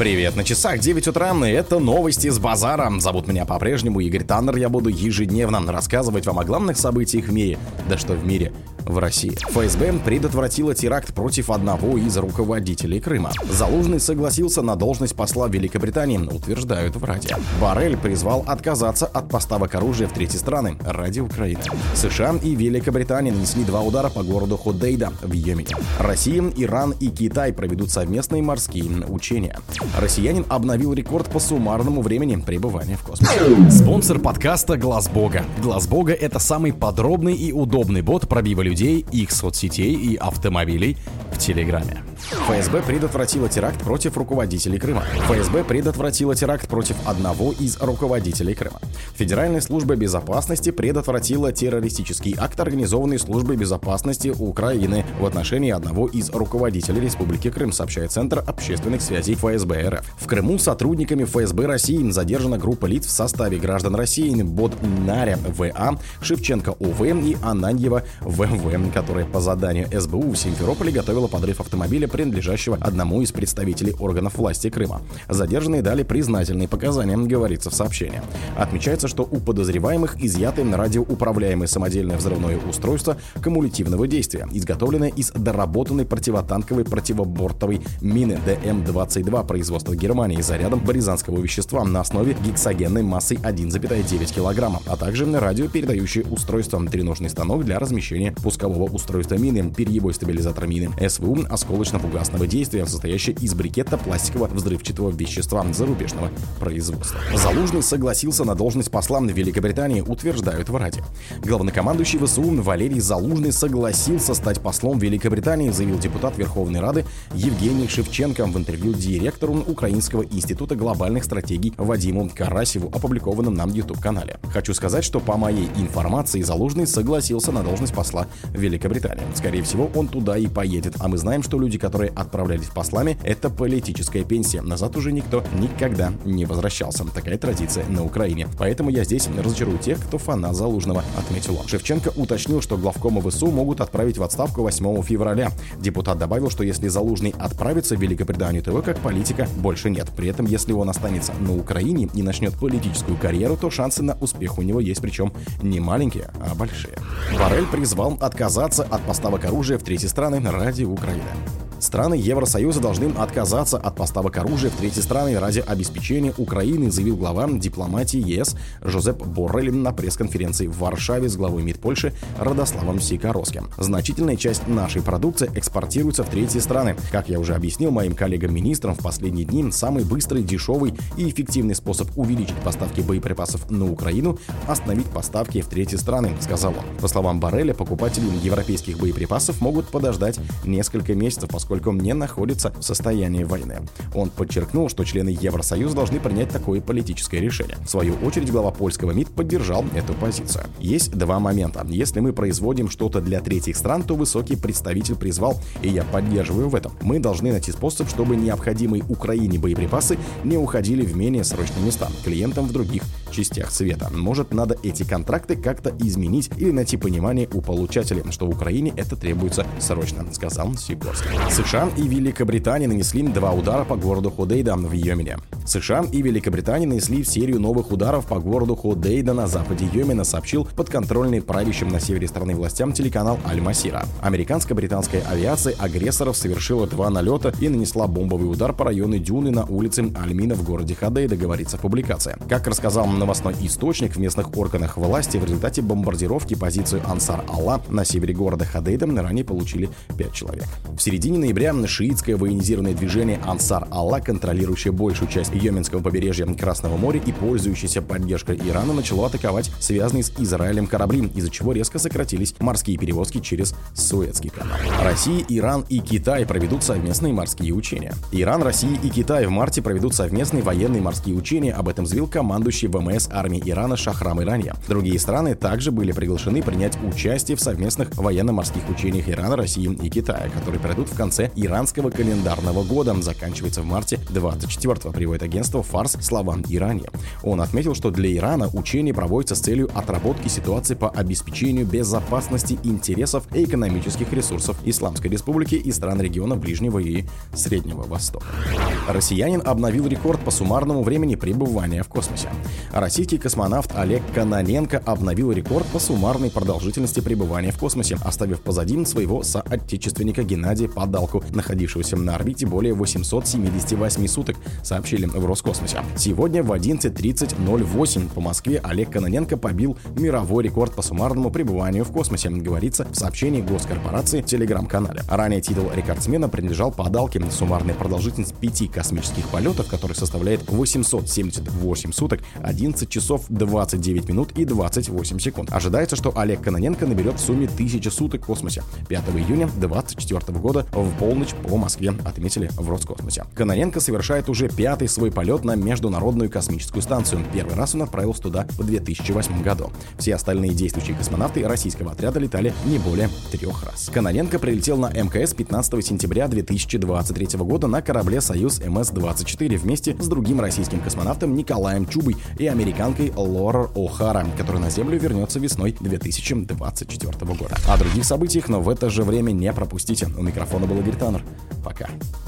Привет, на часах 9 утра, и это новости с базара. Зовут меня по-прежнему Игорь Таннер, я буду ежедневно рассказывать вам о главных событиях в мире. Да что в мире, в России. ФСБ предотвратила теракт против одного из руководителей Крыма. Залужный согласился на должность посла Великобритании, утверждают в Раде. Барель призвал отказаться от поставок оружия в третьи страны ради Украины. США и Великобритания нанесли два удара по городу Ходейда в Йемене. Россия, Иран и Китай проведут совместные морские учения. Россиянин обновил рекорд по суммарному времени пребывания в космосе. Спонсор подкаста Глаз Бога. Глаз Бога это самый подробный и удобный бот пробива людей, их соцсетей и автомобилей в Телеграме. ФСБ предотвратила теракт против руководителей Крыма. ФСБ предотвратила теракт против одного из руководителей Крыма. Федеральная служба безопасности предотвратила террористический акт, организованный службой безопасности Украины в отношении одного из руководителей Республики Крым, сообщает Центр общественных связей ФСБ РФ. В Крыму сотрудниками ФСБ России задержана группа лиц в составе граждан России Бот Наря ВА, Шевченко ОВ и Ананьева ВВ, которая по заданию СБУ в Симферополе готовила подрыв автомобиля принадлежащего одному из представителей органов власти Крыма. Задержанные дали признательные показания, говорится в сообщении. Отмечается, что у подозреваемых изъяты радиоуправляемое самодельное взрывное устройство кумулятивного действия, изготовленное из доработанной противотанковой противобортовой мины ДМ-22 производства Германии зарядом баризанского вещества на основе гексогенной массой 1,9 кг, а также радиопередающее устройство, треножный станок для размещения пускового устройства мины, перьевой стабилизатор мины, СВУ осколочно-фугасного действия, состоящий из брикета пластикового взрывчатого вещества зарубежного производства. Залужный согласился на должность посла в Великобритании, утверждают в Раде. Главнокомандующий ВСУ Валерий Залужный согласился стать послом Великобритании, заявил депутат Верховной Рады Евгений Шевченко в интервью директору Украинского института глобальных стратегий Вадиму Карасеву, опубликованном на YouTube-канале. Хочу сказать, что по моей информации Залужный согласился на должность посла Великобритании. Скорее всего, он туда и поедет, а мы знаем, что люди, которые отправлялись послами, это политическая пенсия. Назад уже никто никогда не возвращался. Такая традиция на Украине. Поэтому я здесь разочарую тех, кто фанат Залужного, отметил он. Шевченко уточнил, что главкома ВСУ могут отправить в отставку 8 февраля. Депутат добавил, что если Залужный отправится в Великобританию, то его как политика больше нет. При этом, если он останется на Украине и начнет политическую карьеру, то шансы на успех у него есть, причем не маленькие, а большие. Барель призвал отказаться от поставок оружия в третьи страны ради Украины. Страны Евросоюза должны отказаться от поставок оружия в третьи страны ради обеспечения Украины, заявил глава дипломатии ЕС Жозеп Боррель на пресс-конференции в Варшаве с главой МИД Польши Радославом Сикоросским. Значительная часть нашей продукции экспортируется в третьи страны. Как я уже объяснил моим коллегам-министрам, в последние дни самый быстрый, дешевый и эффективный способ увеличить поставки боеприпасов на Украину – остановить поставки в третьи страны, сказал он. По словам Борреля, покупатели европейских боеприпасов могут подождать несколько месяцев, поскольку поскольку не находится в состоянии войны. Он подчеркнул, что члены Евросоюза должны принять такое политическое решение. В свою очередь, глава польского МИД поддержал эту позицию. Есть два момента. Если мы производим что-то для третьих стран, то высокий представитель призвал, и я поддерживаю в этом. Мы должны найти способ, чтобы необходимые Украине боеприпасы не уходили в менее срочные места, клиентам в других частях света. Может, надо эти контракты как-то изменить или найти понимание у получателей, что в Украине это требуется срочно, сказал Сикорский. США и Великобритания нанесли два удара по городу Ходейда в Йемене. США и Великобритания нанесли серию новых ударов по городу Ходейда на западе Йемена, сообщил подконтрольный правящим на севере страны властям телеканал Аль-Масира. Американско-британская авиация агрессоров совершила два налета и нанесла бомбовый удар по району Дюны на улице Альмина в городе Ходейда, говорится в публикации. Как рассказал новостной источник в местных органах власти, в результате бомбардировки позицию Ансар Алла на севере города Ходейда ранее получили пять человек. В середине ноября шиитское военизированное движение Ансар Алла, контролирующее большую часть Йеменского побережья Красного моря и пользующееся поддержкой Ирана, начало атаковать связанные с Израилем корабли, из-за чего резко сократились морские перевозки через Суэцкий канал. Россия, Иран и Китай проведут совместные морские учения. Иран, Россия и Китай в марте проведут совместные военные морские учения, об этом заявил командующий ВМС армии Ирана Шахрам Иранья. Другие страны также были приглашены принять участие в совместных военно-морских учениях Ирана, России и Китая, которые пройдут в конце иранского календарного года. Заканчивается в марте 24 приводит рассказывает агентство «Фарс» словам Иране. Он отметил, что для Ирана учение проводится с целью отработки ситуации по обеспечению безопасности интересов и экономических ресурсов Исламской Республики и стран региона Ближнего и Среднего Востока. Россиянин обновил рекорд по суммарному времени пребывания в космосе. Российский космонавт Олег Каноненко обновил рекорд по суммарной продолжительности пребывания в космосе, оставив позади своего соотечественника Геннадия Подалку, находившегося на орбите более 878 суток, сообщили в Роскосмосе. Сегодня в 11.30.08 по Москве Олег Каноненко побил мировой рекорд по суммарному пребыванию в космосе, говорится в сообщении госкорпорации в телеграм-канале. Ранее титул рекордсмена принадлежал Подалке. Суммарная продолжительность пяти космических полетов, который составляет 878 суток, 11 часов 29 минут и 28 секунд. Ожидается, что Олег Каноненко наберет в сумме 1000 суток в космосе. 5 июня 2024 года в полночь по Москве отметили в Роскосмосе. Каноненко совершает уже пятый свой полет на Международную космическую станцию. Первый раз он отправился туда в 2008 году. Все остальные действующие космонавты российского отряда летали не более трех раз. Каноненко прилетел на МКС 15 сентября 2023 года на корабле «Союз МС-24» вместе с другим российским космонавтом Николаем Чубой и американкой Лорер О'Хара, который на Землю вернется весной 2024 года. О других событиях, но в это же время не пропустите. У микрофона был Игорь Таннер. Пока.